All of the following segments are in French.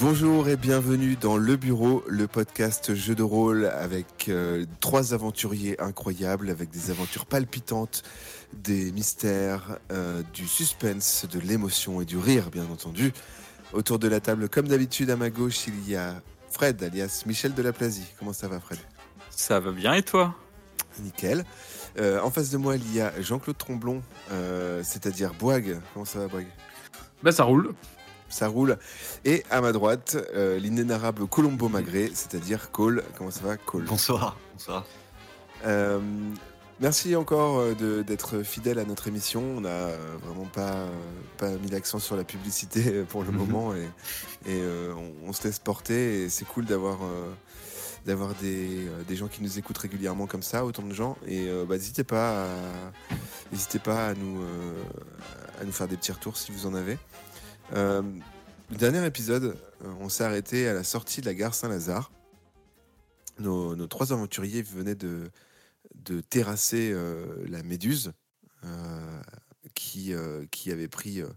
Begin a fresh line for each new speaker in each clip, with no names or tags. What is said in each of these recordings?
Bonjour et bienvenue dans Le Bureau, le podcast jeu de rôle avec euh, trois aventuriers incroyables, avec des aventures palpitantes, des mystères, euh, du suspense, de l'émotion et du rire, bien entendu. Autour de la table, comme d'habitude, à ma gauche, il y a Fred, alias Michel de la Plasie. Comment ça va, Fred?
Ça va bien et toi?
Nickel. Euh, en face de moi, il y a Jean-Claude Tromblon, euh, c'est-à-dire Boig. Comment ça va, Boig?
Bah ça roule.
Ça roule. Et à ma droite, euh, l'inénarrable Colombo Magré, c'est-à-dire Cole. Comment ça va, Cole?
Bonsoir. Bonsoir.
Euh, merci encore euh, de- d'être fidèle à notre émission. On n'a euh, vraiment pas, pas mis l'accent sur la publicité pour le
Mhm.
moment et, et, euh, on, on se laisse porter. Et c'est cool d'avoir d'avoir des, des gens qui nous écoutent régulièrement comme ça, autant de gens. Et euh, bah, n'hésitez pas, à, n'hésitez pas à nous euh, à nous faire des petits retours si vous en avez. Euh, le dernier épisode, euh, on s'est arrêté à la sortie de la gare Saint-Lazare. Nos, nos trois aventuriers venaient de, de terrasser euh, la méduse euh, qui, euh, qui avait pris euh,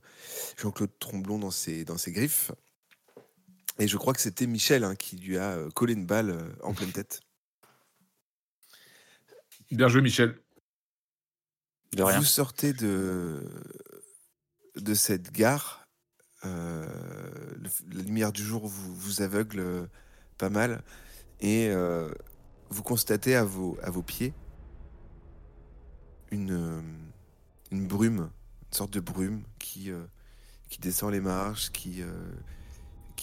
Jean-Claude Tromblon dans ses, dans ses griffes. Et je crois que c'était Michel hein, qui lui a euh, collé une balle euh, en pleine tête.
Bien joué Michel.
De rien.
Vous sortez de, de cette gare. Euh, la lumière du jour vous, aveugle euh, pas mal. Et euh, vous constatez à vos, pieds une, brume, une sorte de brume qui, descend les marches, qui,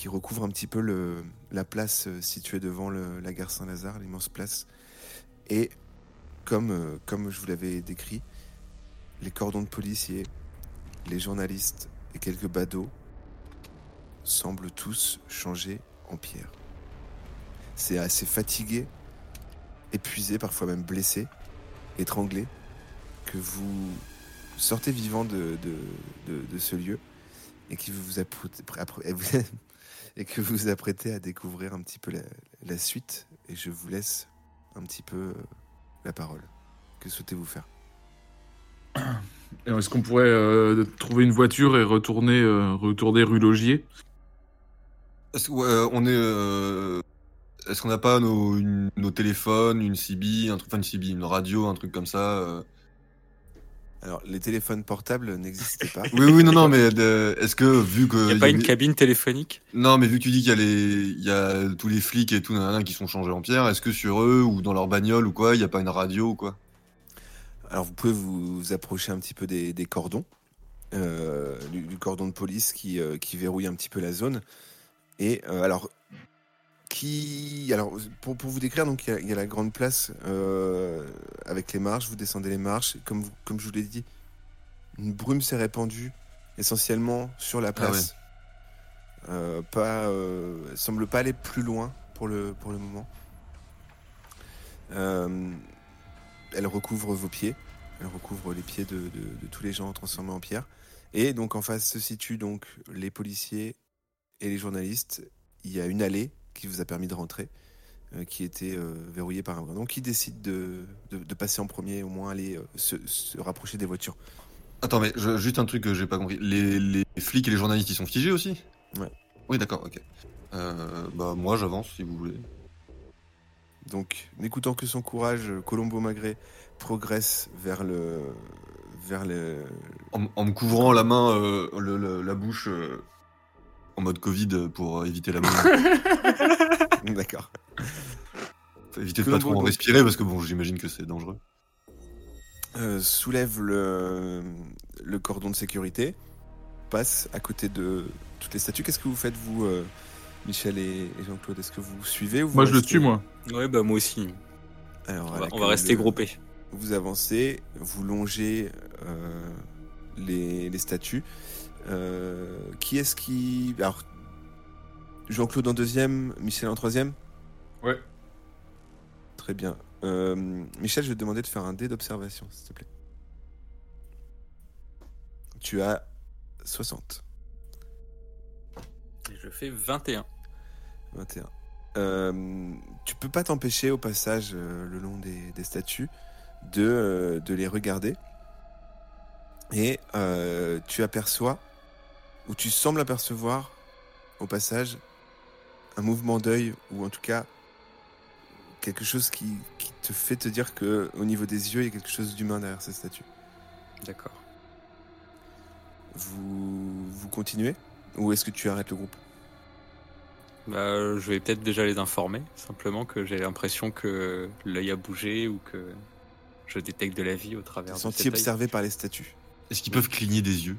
recouvre un petit peu la place située devant la gare Saint-Lazare, l'immense place. Et comme je vous l'avais décrit, les cordons de policiers, les journalistes et quelques badauds semblent tous changer en pierre. C'est assez fatigué, épuisé, parfois même blessé, étranglé, que vous sortez vivant de, de, ce lieu et, qui vous et que vous vous apprêtez à découvrir un petit peu la, suite. Et je vous laisse un petit peu euh, la parole. Que souhaitez-vous faire?
Est-ce qu'on pourrait euh, trouver une voiture et retourner, euh, retourner rue Logier?
Est-ce euh, on est. euh, Est-ce qu'on n'a pas nos, une- nos téléphones, une CB, un truc, enfin une CB, une radio, un truc comme ça euh?
Alors, les téléphones portables n'existaient pas.
Oui, oui, non, non, mais est-ce que vu que.
Il n'y a
y
pas
a
une
des-
cabine téléphonique?
Non, mais vu que tu dis qu'il y a les, il y a tous les flics et tout nanana, qui sont changés en pierre, est-ce que sur eux ou dans leur bagnole ou quoi, il n'y a pas une radio ou quoi?
Alors, vous pouvez vous, vous approcher un petit peu des, des cordons, euh, du, du cordon de police qui, euh, qui verrouille un petit peu la zone. Et euh, alors, qui, alors pour, pour vous décrire, donc il y a- il y, a la grande place euh, avec les marches. Vous descendez les marches, comme vous- comme je vous l'ai dit, une brume s'est répandue essentiellement sur la place. Euh, pas, euh, elle semble pas aller plus loin pour le pour le moment. Elle recouvre vos pieds, elle recouvre les pieds de, de- de tous les gens transformés en pierre. Et donc en face se situent donc les policiers et les journalistes. Il y a une allée qui vous a permis de rentrer, euh, qui était euh, verrouillée par un. Donc qui décide de, de- de passer en premier, au moins aller euh, se, se rapprocher des voitures.
Attends, mais je- juste un truc que j'ai pas compris. Les, les flics et les journalistes, ils sont figés aussi?
Ouais.
Oui, d'accord, ok. Bah, moi, j'avance si vous voulez.
Donc n'écoutant que son courage, Colombo Magré progresse vers le vers le
En, en me couvrant la main, le- le- la bouche en mode Covid pour éviter la main.
d'accord.
Faut éviter de pas trop en respirer parce que bon, j'imagine que c'est dangereux.
Euh, soulève le, le cordon de sécurité, passe à côté de toutes les statues. Qu'est-ce que vous faites, vous, euh, Michel et, et Jean-Claude? Est-ce que vous suivez ou vous
Moi je le tue moi.
Ouais, bah moi aussi.
Alors,
On va, on rester
le-
groupés.
Vous avancez, vous longez euh, les, les statues. Euh, qui est-ce qui. Alors, Jean-Claude en deuxième, Michel en troisième?
Ouais.
Très bien. Euh, Michel, je vais te demander de faire un dé d'observation, s'il te plaît. Tu as 60,
Je fais 21.
21. Euh, tu peux pas t'empêcher au passage euh, le long des, des statues de, euh, de les regarder. Et euh, tu aperçois, ou tu sembles apercevoir au passage, un mouvement d'œil ou en tout cas quelque chose qui, qui te fait te dire que au niveau des yeux, il y a quelque chose d'humain derrière cette statue.
D'accord.
Vous, vous continuez? Ou est-ce que tu arrêtes le groupe?
Bah, je vais peut-être déjà les informer, simplement que j'ai l'impression que l'œil a bougé ou que je détecte de la vie au travers
Ils
de œil.
observés par les statues.
Est-ce qu'ils peuvent cligner des yeux?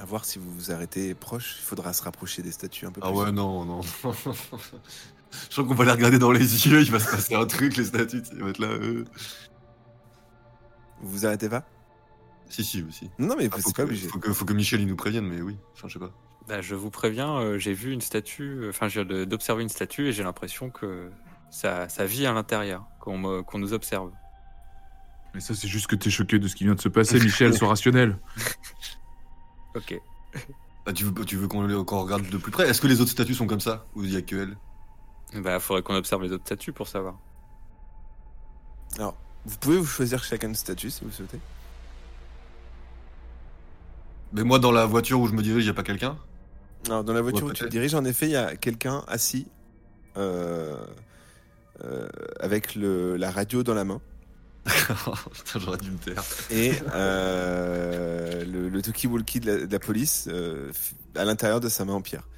À voir si vous vous arrêtez proche, il faudra se rapprocher des statues un peu
Ah
plus.
ouais, non, non. Je sens qu'on va les regarder dans les yeux, il va se passer un truc, les statues, ils vont être là. euh.
Vous vous arrêtez pas?
Si, si, aussi.
Non, mais
Ah, faut,
c'est pas
que,
obligé.
faut, que, faut que Michel il nous prévienne, mais oui. Enfin, je sais pas.
Bah, je vous préviens, euh, j'ai vu une statue, euh, enfin, de- d'observer une statue et j'ai l'impression que ça, ça vit à l'intérieur, qu'on me- qu'on nous observe.
Mais ça, c'est juste que t'es choqué de ce qui vient de se passer, Michel, sois rationnel.
Ok.
Ah, tu veux, tu veux qu'on regarde de plus près? Est-ce que les autres statues sont comme ça Ou il y a que elle
Bah, faudrait qu'on observe les autres statues pour savoir.
Alors, vous pouvez vous choisir chacun une statue si vous souhaitez.
Mais moi, dans la voiture où je me dirige, il y a pas quelqu'un?
Alors, dans la voiture
Ouais,
où tu te diriges, en effet, il y a quelqu'un assis euh, euh, avec le, la radio dans la main
j'aurais dû me taire.
et euh, le, le talkie-walkie de la, de la police euh, à l'intérieur de sa main en pierre.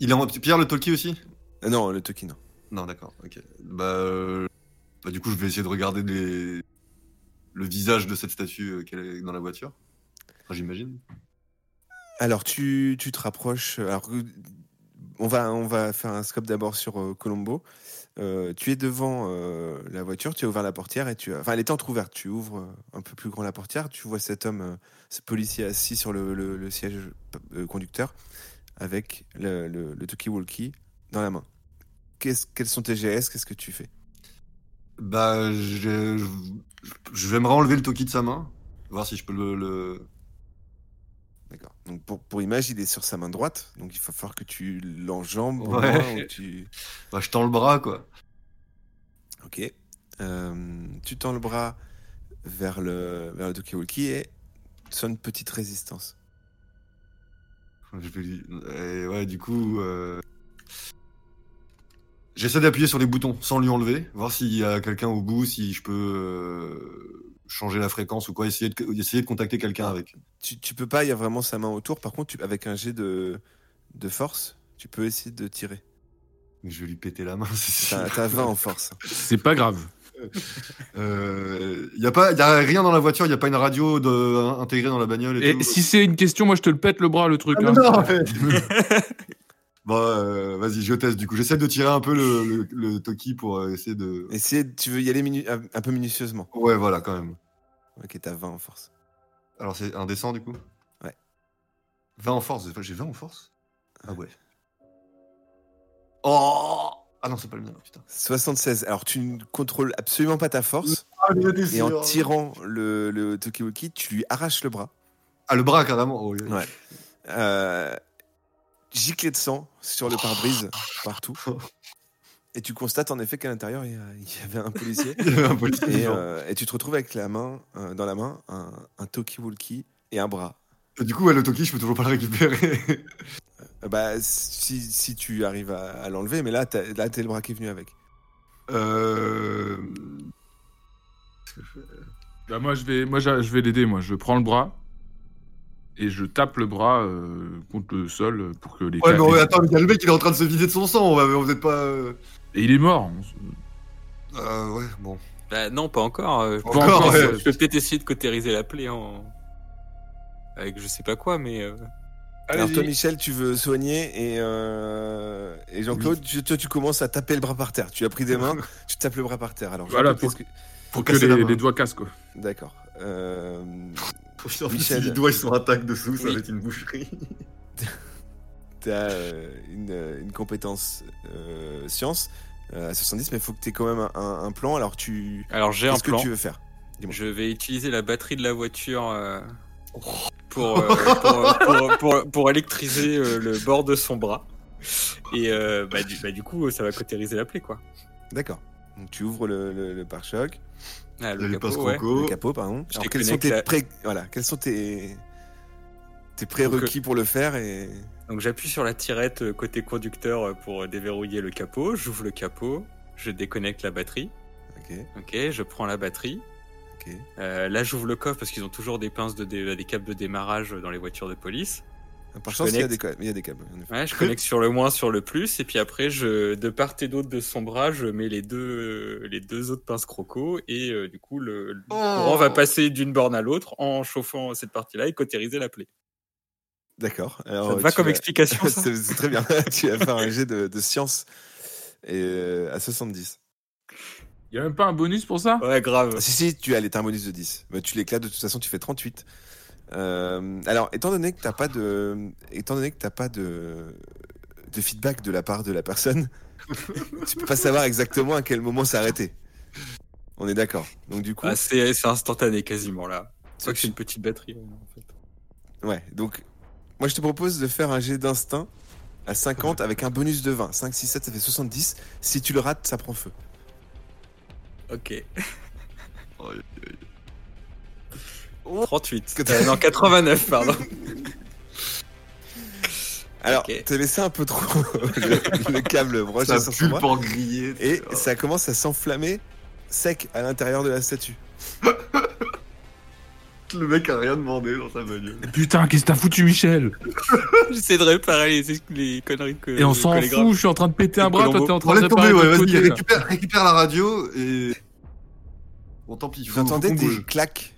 Il est en Pierre le talkie aussi?
Euh, non, le talkie, non.
Non, d'accord, ok. Bah, bah, du coup, je vais essayer de regarder les... le visage de cette statue qu'elle est dans la voiture. Enfin, J'imagine.
Alors, tu, tu te rapproches. Alors, on va, on va faire un scope d'abord sur Colombo. Euh, tu es devant euh, la voiture, tu as ouvert la portière et tu as... Enfin, elle est entrouverte. Tu ouvres euh, un peu plus grand la portière. Tu vois cet homme, ce policier assis sur le, le- siège conducteur avec le, le, talkie-walkie dans la main. Qu'est-ce- quels sont tes GS Qu'est-ce que tu fais?
Bah, je... vais me enlever le talkie de sa main, voir si je peux le.
Donc, pour, pour image, il est sur sa main droite. Donc, il va falloir que tu l'enjambes. au
Ouais.
moins, ou tu...
Bah, je tends le bras, quoi.
Ok. Euh, tu tends le bras vers le, vers le talkie-walkie et sonne petite résistance.
Je vais lui- et ouais, du coup. euh, J'essaie d'appuyer sur les boutons sans lui enlever, voir s'il y a quelqu'un au bout, si je peux euh, changer la fréquence ou quoi, essayer de, essayer de contacter quelqu'un avec.
Tu, tu peux pas, il y a vraiment sa main autour. Par contre, tu- avec un jet de, de force, tu peux essayer de tirer.
Je vais lui péter la main, c'est.
T'as t'as 20 en force.
C'est pas grave.
Euh, y a pas, y a rien dans la voiture, y a pas une radio de, intégrée dans la bagnole et,
Et
tout.
si c'est une question, moi je te le pète le bras, le truc.
Ah,
hein.
non, en fait. bon, euh, vas-y, je teste du coup. J'essaie de tirer un peu le, le, le Toki pour euh, essayer de.
Essaye, tu veux y aller minu- un un peu minutieusement?
Ouais, voilà, quand même.
Ok, t'as 20 en force.
Alors, c'est un descend du coup?
Ouais.
20 en force, j'ai 20 en force? Ah ouais. Oh Ah non, c'est pas le mien, putain.
76. Alors, tu ne contrôles absolument pas ta force.
Ah,
Et en tirant le, le talkie-walkie, tu lui arraches le bras.
Ah, le bras carrément oh, oui.
Ouais. Euh, giclée de sang sur le pare-brise partout. Et tu constates en effet qu'à l'intérieur, il y, a- il y avait un policier.
Il y avait un policier
Et,
dedans.
euh, et tu te retrouves avec la main, euh, dans la main un, un talkie-walkie et un bras.
Et Du coup, ouais, le Toki, je peux toujours pas le récupérer.
Euh, Bah, si, si tu arrives à, à l'enlever, mais là, t'as là, t'es le bras qui est venu avec.
euh...
Bah, moi je vais, moi je vais l'aider. Moi, je prends le bras et je tape le bras euh, contre le sol pour que les.
Ouais, mais ouais, attends, mais y a le mec, il est en train de se vider de son sang, on va, vous êtes pas. euh,
Et il est mort. On
Euh, ouais, bon.
Bah, non, pas encore. euh,
Encore,
je pense,
ouais.
euh, Je peux peut-être essayer de cautériser la plaie en. Avec je sais pas quoi, mais. euh,
Alors, toi, Michel, tu veux soigner et, euh, et Jean-Claude, tu- toi, tu commences à taper le bras par terre. Tu as pris des mains, tu tapes le bras par terre. Alors,
Voilà, pour-
que-
Pour que les, les doigts cassent quoi.
D'accord. Euh, Michel.
si les doigts ils sont attaques dessous, ça
Oui.
va être une boucherie.
tu as euh, une, euh, une compétence euh, science euh, à 70, mais il faut que tu aies quand même un, plan. Alors, tu.
Alors j'ai un
Qu'est-ce que
plan.
tu veux faire?
Je vais utiliser la batterie de la voiture euh, pour, euh, pour, pour, pour- pour électriser euh, le bord de son bras. Et euh, bah, du, bah, du coup, ça va cautériser la plaie, quoi.
D'accord. Donc, tu ouvres le, le- le pare-choc,
Ah,
Il y a
le capot,
passe
ouais.
croco.
le capot, pardon. Alors, quels sont tes
la-
pré... voilà, quels sont tes tes prérequis pour le faire et
Donc j'appuie sur la tirette euh, côté conducteur euh, pour euh, déverrouiller le capot. J'ouvre le capot, je déconnecte la batterie.
Ok,
Ok, je prends la batterie.
ok.
Euh, là, j'ouvre le coffre parce qu'ils ont toujours des pinces de dé- des câbles de démarrage dans les voitures de police.
Par
Je
chance, il y, a des,
connecte.
ca- il y a des câbles.
Ouais, je connecte sur le moins, sur le plus, et puis après, je, de part et d'autre de son bras, je mets les deux, les deux autres pinces croco, et euh, du coup, le, le
Oh.
courant va passer d'une borne à l'autre en chauffant cette partie-là et cautériser la plaie.
D'accord.
Ça
Alors,
va comme
vas-
explication
C'est très bien. tu vas faire un jet de, de science et, euh, à 70.
Y a même pas un bonus pour ça?
Ouais, grave.
Si, si, tu as les bonus de 10. Bah, tu l'éclates, de toute façon, tu fais 38. Euh, alors, étant donné que t'as pas de, étant donné que t'as pas de, de feedback de la part de la personne, tu peux pas savoir exactement à quel moment s'arrêter. On est d'accord. Donc du coup,
Ah, c'est c'est instantané quasiment là. C'est vrai que c'est une petite batterie. ouais, en fait.
ouais. Donc, moi, je te propose de faire un jet d'instinct à 50 avec un bonus de 20. 5, 6, 7, ça fait 70. Si tu le rates, ça prend feu.
Ok.
Oh,
38.
Que
Euh, non, 89, pardon.
Alors,
Ok.
t'as laissé un peu trop le, le câble branché
Ça
sur son
pue pour griller.
Et
Oh.
ça commence à s'enflammer sec à l'intérieur de la statue.
Le mec a rien demandé dans sa bagnole.
Putain, qu'est-ce que t'as foutu, Michel?
J'essaie de réparer les, les conneries que.
Et on s'en fout, je suis en train de péter un bras, toi t'es en
On
train de
tomber,
réparer
ouais,
côté, là.
récupère, récupère la radio et. Bon, tant pis, qu'on
des
bouge.
claques,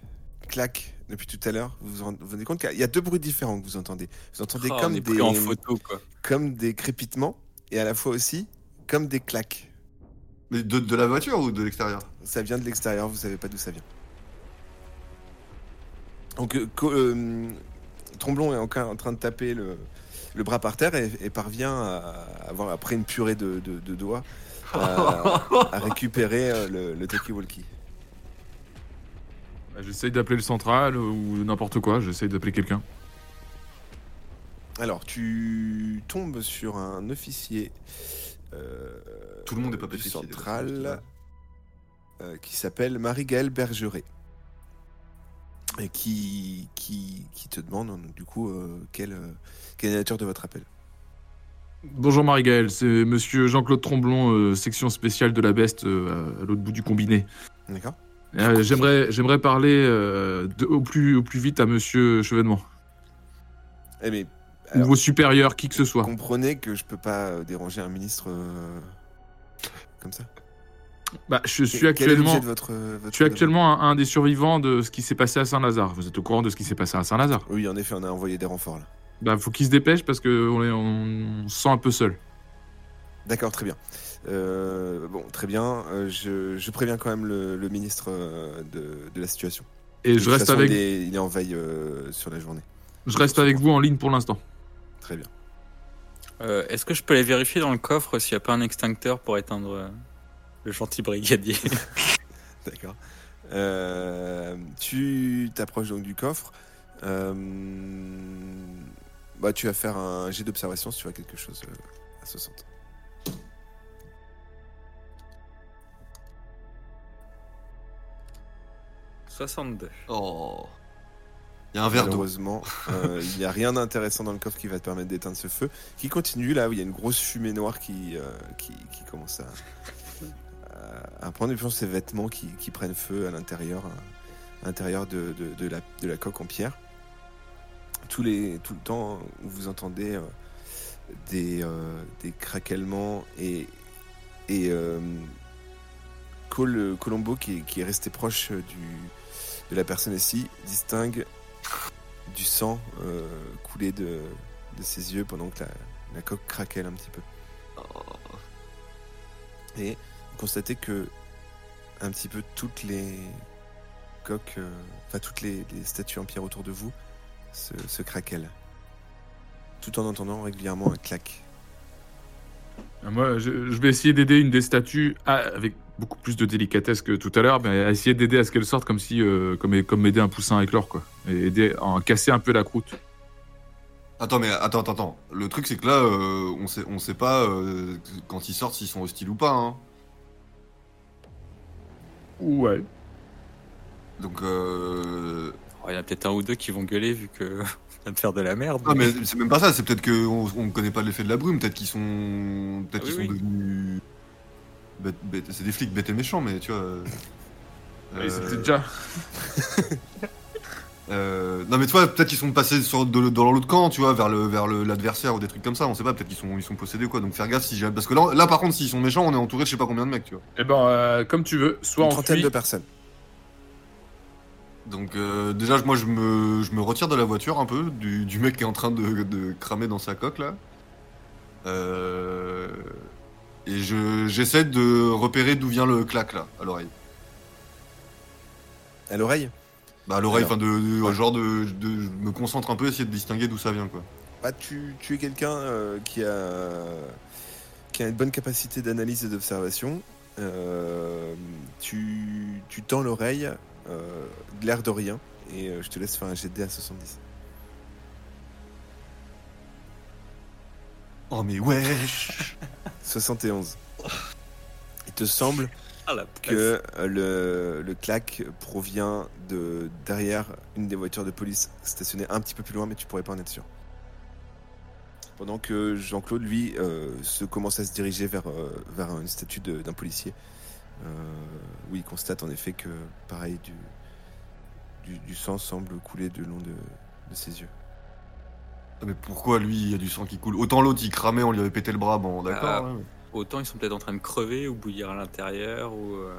claques depuis tout à l'heure. Vous vous rend- vous rendez compte qu'il y a deux bruits différents que vous entendez. Vous entendez
Oh,
comme, des,
pris en photo quoi.
comme des crépitements et à la fois aussi comme des claques.
Mais de, de la voiture ou de l'extérieur?
Ça vient de l'extérieur, vous savez pas d'où ça vient. Donc, euh, euh, Tromblon est encore en train de taper le, le bras par terre et, et parvient à avoir, après une purée de, de- de doigts, à, à récupérer euh, le, le talkie-walkie.
Bah, J'essaye d'appeler le central ou n'importe quoi, j'essaye d'appeler quelqu'un.
Alors, tu tombes sur un officier euh,
Tout le monde est pas
du central euh, qui s'appelle Marie-Gaëlle Bergeret et qui, qui, qui te demande donc, du coup euh, quelle, euh, quelle est la nature de votre appel.
Bonjour Marie-Gaëlle, c'est monsieur Jean-Claude Tromblon, euh, section spéciale de la Beste euh, à l'autre bout du combiné.
D'accord
Euh, J'aimerais j'aimerais parler euh, de- au, plus, au plus vite à monsieur Chevènement.
Eh mais,
Ou vos supérieurs, qui que ce soit.
comprenez que je peux pas euh, déranger un ministre euh, comme ça.
Bah, je suis actuellement,
de votre, votre
je suis actuellement un, un des survivants de ce qui s'est passé à Saint-Lazare. Vous êtes au courant de ce qui s'est passé à Saint-Lazare?
Oui, en effet, on a envoyé des renforts là.
Bah, faut qu'il se dépêche parce qu'on est- on se sent un peu seul.
D'accord, très bien. Euh, bon, très bien. euh, je, je préviens quand même le, le ministre euh, de, de la situation.
Et
De
je reste,
façon,
avec,
Il est, il est en veille euh, sur la journée.
je reste avec vous en ligne pour l'instant.
Très bien.
Euh, Est-ce que je peux aller vérifier dans le coffre s'il n'y a pas un extincteur pour éteindre euh, le gentil brigadier
D'accord. Euh, tu t'approches donc du coffre. Euh, bah, tu vas faire un jet d'observation si tu vois quelque chose à 60.
62.
Oh. Il y a un verre d'eau.
Malheureusement, euh, il n'y a rien d'intéressant dans le coffre qui va te permettre d'éteindre ce feu, qui continue là où il y a une grosse fumée noire qui, euh, qui, qui commence à, à, prendre. Et puis ces vêtements qui, qui prennent feu à l'intérieur, à l'intérieur de, de, de la, de la coque en pierre. Tous les, tout le temps, vous entendez euh, des, euh, des craquements et, et euh, Col- Colombo, qui, qui est resté proche du, de la personne ici, distingue du sang euh, couler de, de ses yeux pendant que la, la coque craquelle un petit peu. Et vous constatez que un petit peu toutes les coques, euh, enfin toutes les, les statues en pierre autour de vous se, se craquellent. Tout en entendant régulièrement un clac.
Euh, Moi, je, je vais essayer d'aider une des statues à- avec beaucoup plus de délicatesse que tout à l'heure, mais à essayer d'aider à ce qu'elle sorte comme si, euh, comme, comme aider un poussin à éclore, quoi. Et aider à casser un peu la croûte.
Attends, mais attends, attends, attends. Le truc, c'est que là, euh, on sait, on sait pas euh, quand ils sortent s'ils sont hostiles ou pas. Hein.
Ouais.
Donc, euh,
Oh, il y en a peut-être un ou deux qui vont gueuler vu que de faire de la merde.
Ah, mais c'est même pas ça, c'est peut-être qu'on on connaît pas l'effet de la brume, peut-être qu'ils sont. Peut-être
Ah
qu'ils sont
oui.
devenus. C'est des flics bêtes et méchants, mais tu vois. euh, euh,
déjà.
euh, non mais tu vois, peut-être qu'ils sont passés sur de- dans l'autre camp, tu vois, vers le vers le- l'adversaire ou des trucs comme ça. On sait pas, peut-être qu'ils sont ils sont possédés ou quoi. Donc faire gaffe si jamais. Parce que là, là par contre, s'ils sont méchants, on est entouré de je sais pas combien de mecs, tu vois.
Eh ben, euh, comme tu veux. Soit
Une
on
trentaine
fuit.
de personnes.
Donc euh, déjà, moi je me, je me retire de la voiture un peu, du, du mec qui est en train de, de cramer dans sa coque là. Euh, et je, j'essaie de repérer d'où vient le clac là, à l'oreille.
À l'oreille
Bah à l'oreille, enfin de, de-
Ouais.
genre de, de- je me concentre un peu, essayer de distinguer d'où ça vient quoi.
bah, tu, tu es quelqu'un euh, qui, a, qui a une bonne capacité d'analyse et d'observation. Euh, tu, tu tends l'oreille, euh, de l'air de rien, et je te laisse faire un dés à 70.
Oh mais wesh
71. Il te semble
Ah,
que euh, le, le clac provient de derrière une des voitures de police stationnées un petit peu plus loin, mais tu pourrais pas en être sûr. Pendant que Jean-Claude, lui, euh, se commence à se diriger vers, euh, vers une statue de- d'un policier, euh, où il constate en effet que, pareil, du, du, du sang semble couler le long de, de ses yeux.
Ah, Mais pourquoi lui il y a du sang qui coule Autant l'autre il cramait, on lui avait pété le bras, bon d'accord.
Ah.
hein.
Autant ils sont peut-être en train de crever ou bouillir à l'intérieur ou. euh,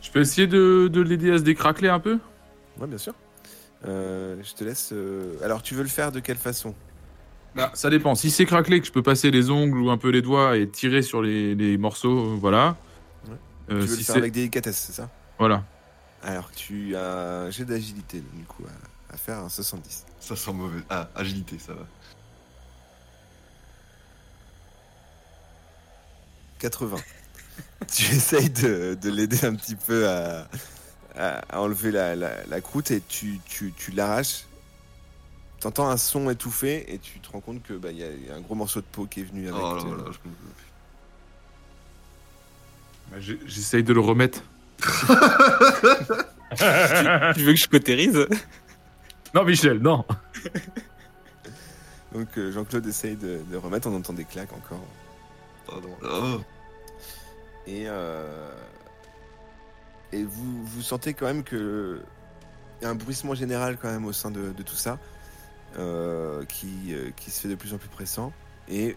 Je peux essayer de, de l'aider à se décracler un peu?
Ouais, bien sûr. Euh, je te laisse. euh, Alors, tu veux le faire de quelle façon?
Bah, ça dépend. Si c'est craquelé, que je peux passer les ongles ou un peu les doigts et tirer sur les, les morceaux, voilà.
Ouais.
Euh,
Tu veux
si
le faire
c'est-
avec délicatesse, c'est ça?
Voilà.
Alors, tu as un jet d'agilité, du coup, à, à faire un 70.
Ça sent mauvais. Ah, agilité, ça va.
80. tu essayes de, de l'aider un petit peu à, à- à enlever la, la- la croûte et tu, tu, tu l'arraches. T'entends un son étouffé et tu te rends compte que bah, il y, a- y a un gros morceau de peau qui est venu avec.
Oh là
euh,
là, je-
Bah, J'essaye de le remettre.
tu veux que je cautérise?
Non, Michel, non.
Donc euh, Jean-Claude essaye de, de remettre, on entend des claques encore.
pardon. Oh.
Et, euh, et vous, vous sentez quand même que y a un bruissement général quand même au sein de, de tout ça euh, qui, euh, qui se fait de plus en plus pressant. Et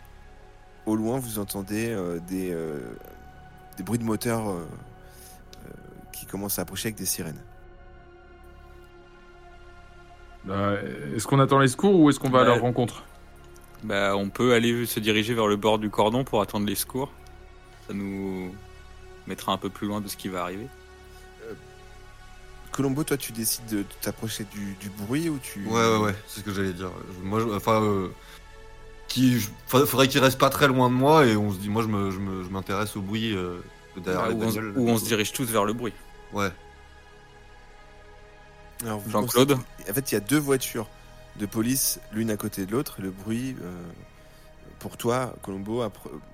au loin, vous entendez euh, des, euh, des bruits de moteur euh, euh, qui commencent à approcher avec des sirènes.
Bah, est-ce qu'on attend les secours ou est-ce qu'on va à leur rencontre
Bah, on peut aller se diriger vers le bord du cordon pour attendre les secours. Ça nous mettra un peu plus loin de ce qui va arriver.
Colombo, toi, tu décides de t'approcher du, du bruit ou tu...
Ouais, ouais, ouais, c'est ce que j'allais dire. Moi, je- enfin, euh, qui, je- faudrait qu'il reste pas très loin de moi et on se dit, moi, je me- je me- je m'intéresse au bruit euh, derrière
Bah,
les
où, on, où on se dirige tous vers le bruit.
Ouais.
Alors, vous
Jean-Claude
En fait, il y a deux voitures de police, l'une à côté de l'autre. et Le bruit, euh, pour toi, Colombo,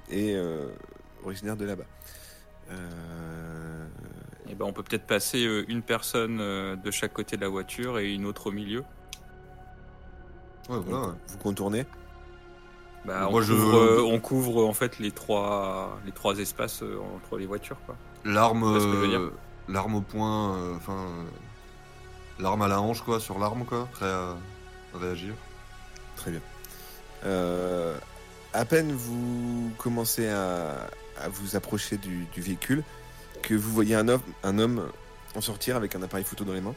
est euh, originaire de là-bas. Euh,
Et ben, on peut peut-être passer euh, une personne euh, de chaque côté de la voiture et une autre au milieu.
Ouais, voilà.
donc,
ouais.
Vous contournez?
Bah, on,
Moi, je-
couvre, euh, on couvre en fait les trois, les trois espaces euh, entre les voitures. Quoi.
L'arme, euh, l'arme au point, enfin, euh, l'arme à la hanche, quoi, sur l'arme, quoi, prêt à réagir.
Très bien. Euh, à peine vous commencez à, à vous approcher du, du véhicule que vous voyez un homme, un homme en sortir avec un appareil photo dans les mains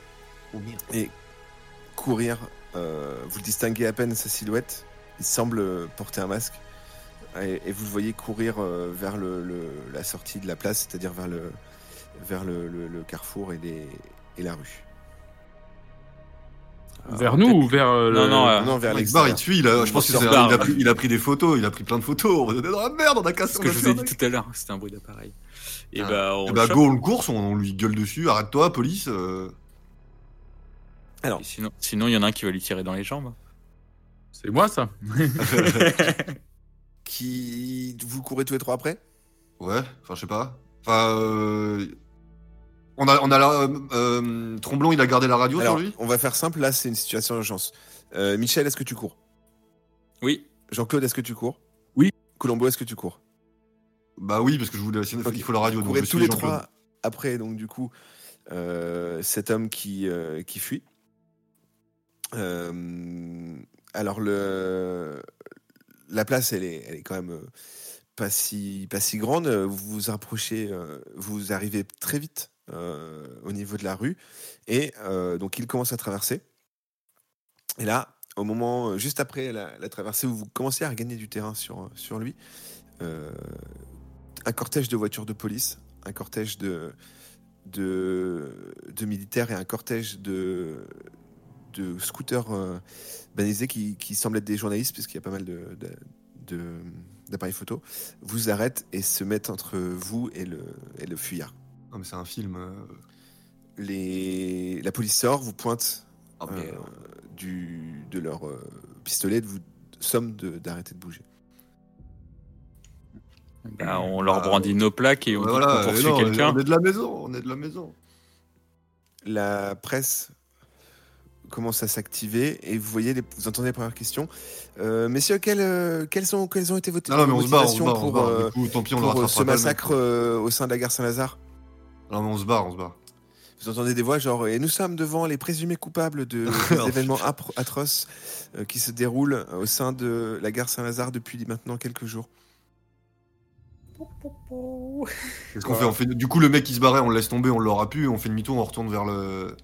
et courir. euh, vous le distinguez à peine sa silhouette. Il semble porter un masque et, et vous le voyez courir euh, vers le, le- la sortie de la place, c'est-à-dire vers le vers le, le- le carrefour et, les, et la rue.
Vers nous ou vers. euh,
Non,
le-
non, euh,
non, vers
Mec Barr, il suit, il a- je pense
Il
qu'il
se
il a, pris, il a pris des photos, il a pris plein de photos. On est dans la merde, on a cassé.
ce que
a
je vous ai dit tout à l'heure, c'était un bruit d'appareil. Et
Ah.
bah, on
Eh
le
bah, go, on le course, on, on lui gueule dessus, arrête-toi, police. euh.
Alors,
Et sinon, sinon, il y en a un qui va lui tirer dans les jambes.
C'est moi ça
qui vous courez tous les trois après?
Ouais, enfin, je sais pas. Enfin, euh, On a, on a la, euh, euh, Tromblon, il a gardé la radio
Alors,
sur lui
on va faire simple. Là, c'est une situation d'urgence. Euh, Michel, est-ce que tu cours?
Oui.
Jean-Claude, est-ce que tu cours?
Oui.
Colombo, est-ce que tu cours?
Bah oui, parce que je voulais. sinon,
Ok.
Il faut la radio.
Vous
Donc je
tous
suis
les trois après, donc du coup, euh, cet homme qui, euh, qui fuit. Euh, alors, le, la place, elle est, elle est quand même pas si, pas si grande. Vous vous approchez, vous arrivez très vite au niveau de la rue. Et euh, donc, il commence à traverser. Et là, au moment, euh, juste après la, traversée, où vous commencez à regagner du terrain sur, sur lui, euh, un cortège de voitures de police, un cortège de, de, militaires et un cortège de, de scooters euh, banalisés qui, qui semblent être des journalistes, puisqu'il y a pas mal de- d'appareils photo, vous arrêtent et se mettent entre vous et le, et le fuyard.
Non, mais c'est un film. euh,
Les, la police sort, vous pointe
ah,
euh,
merde.
du, de leur euh, pistolet, vous somme de- d'arrêter de bouger.
Bah, on leur
Ah,
brandit nos plaques et on
voilà, euh,
poursuit quelqu'un.
On est de la maison, on est de la maison.
la presse commence à s'activer et vous voyez, les- vous entendez les premières questions. Euh, messieurs, quelles, euh, quelles, ont, quelles ont été vos
Non, non, mais on se barre, on se
motivations
barre, on se
pour,
barre.
euh,
Du coup, tant pis, on le
pour, euh,
rattrapera
ce massacre euh, au sein de la gare Saint-Lazare
Non, mais on se barre, on se barre.
Vous entendez des voix genre et nous sommes devant les présumés coupables de des
Oh,
événements atroces euh, qui se déroulent au sein de la gare Saint-Lazare depuis maintenant quelques jours.
Qu'est-ce qu'on fait, on fait Du coup, le mec qui se barrait, on le laisse tomber, on l'aura pu, on fait demi-tour, on retourne vers le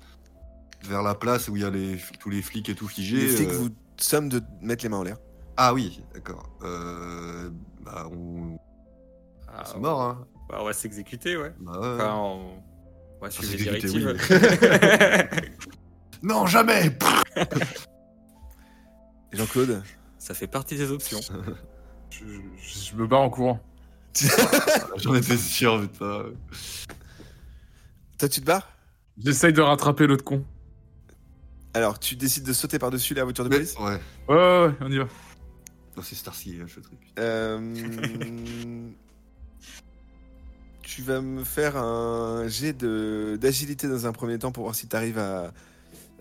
vers la place où il y a les... tous les flics et tout figés.
Les flics
euh.
vous somment de mettre les mains en l'air.
Ah oui, d'accord. Euh... Bah, on...
Ah,
c'est mort, hein.
Bah, on va s'exécuter, ouais.
Bah, ouais.
Enfin, on... on va suivre les
s'exécuter,
directives.
Non, jamais
Jean-Claude
Ça fait partie des options.
Je, je- je me barre en courant.
J'en étais sûr, putain.
Toi tu te barres?
J'essaye de rattraper l'autre con.
Alors tu décides de sauter par-dessus la voiture de
Mais-
police?
Ouais.
Ouais, ouais, ouais, on y va.
Non, c'est Starsky, hein, ce truc.
Euh, tu vas me faire un jet d'agilité dans un premier temps pour voir si tu arrives à,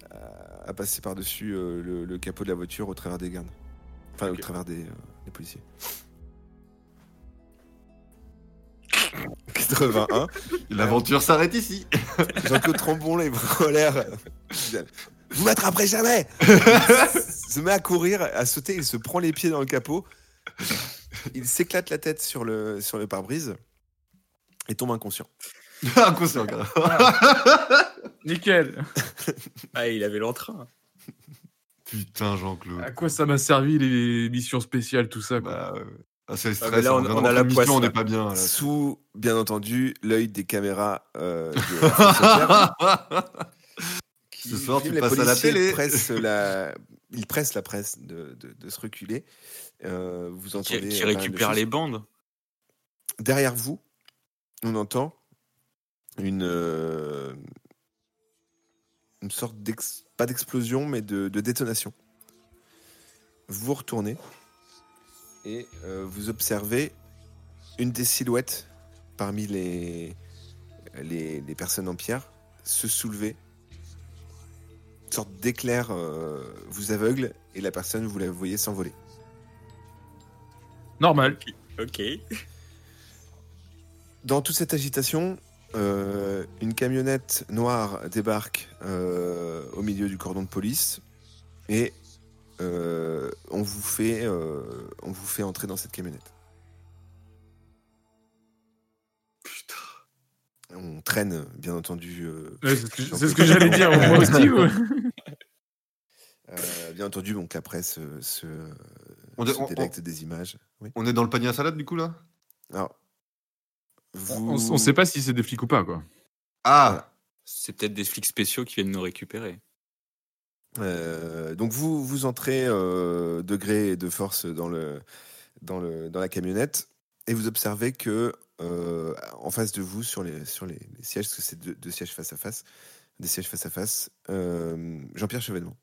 à, à passer par-dessus euh, le, le capot de la voiture au travers des gardes. Enfin, au travers des, euh, des policiers. 81.
L'aventure s'arrête ici.
Jean-Claude Trombon, les bras en l'air. Vous m'attraperez jamais Il se met à courir, à sauter, il se prend les pieds dans le capot. Il s'éclate la tête sur le, sur le pare-brise et tombe inconscient.
Inconscient, gars.
Nickel.
Ah, il avait l'entrain.
Putain, Jean-Claude.
À quoi ça m'a servi les missions spéciales, tout ça, quoi
Bah, euh, ah, c'est
Ah,
stress.
là, on-
vraiment,
on a la poisse,
On n'est pas bien. là.
Sous, bien entendu, l'œil des caméras euh, de qui
Ce soir, tu passes à la télé.
pressent la, ils pressent la presse de, de- de se reculer. Euh, vous
Qui,
entendez
qui
euh, pas mal de
récupère les bandes.
derrière vous, on entend une, euh, une sorte d'ex, pas d'explosion, mais de, de détonation. Vous vous retournez et euh, vous observez une des silhouettes parmi les, les, les personnes en pierre se soulever. Une sorte d'éclair euh, vous aveugle et la personne, vous la voyez s'envoler.
Normal.
Ok.
Dans toute cette agitation, euh, une camionnette noire débarque euh, au milieu du cordon de police et euh, on, vous fait, euh, on vous fait entrer dans cette camionnette. On traîne, bien entendu, euh,
Ouais, c'est ce que, j'allais dire, moi aussi. ouais.
euh, bien entendu, donc la presse se,
On
se
on-
délecte des images. Oui.
On est dans le panier à salade, du coup, là?
Alors, vous,
On, on sait pas si c'est des flics ou pas, quoi.
Ah
C'est peut-être des flics spéciaux qui viennent nous récupérer.
Euh, donc vous vous entrez euh, de gré et de force dans le dans le dans la camionnette et vous observez que euh, en face de vous sur les sur les, les sièges parce que c'est deux, deux sièges face à face des sièges face à face euh, Jean-Pierre Chevènement.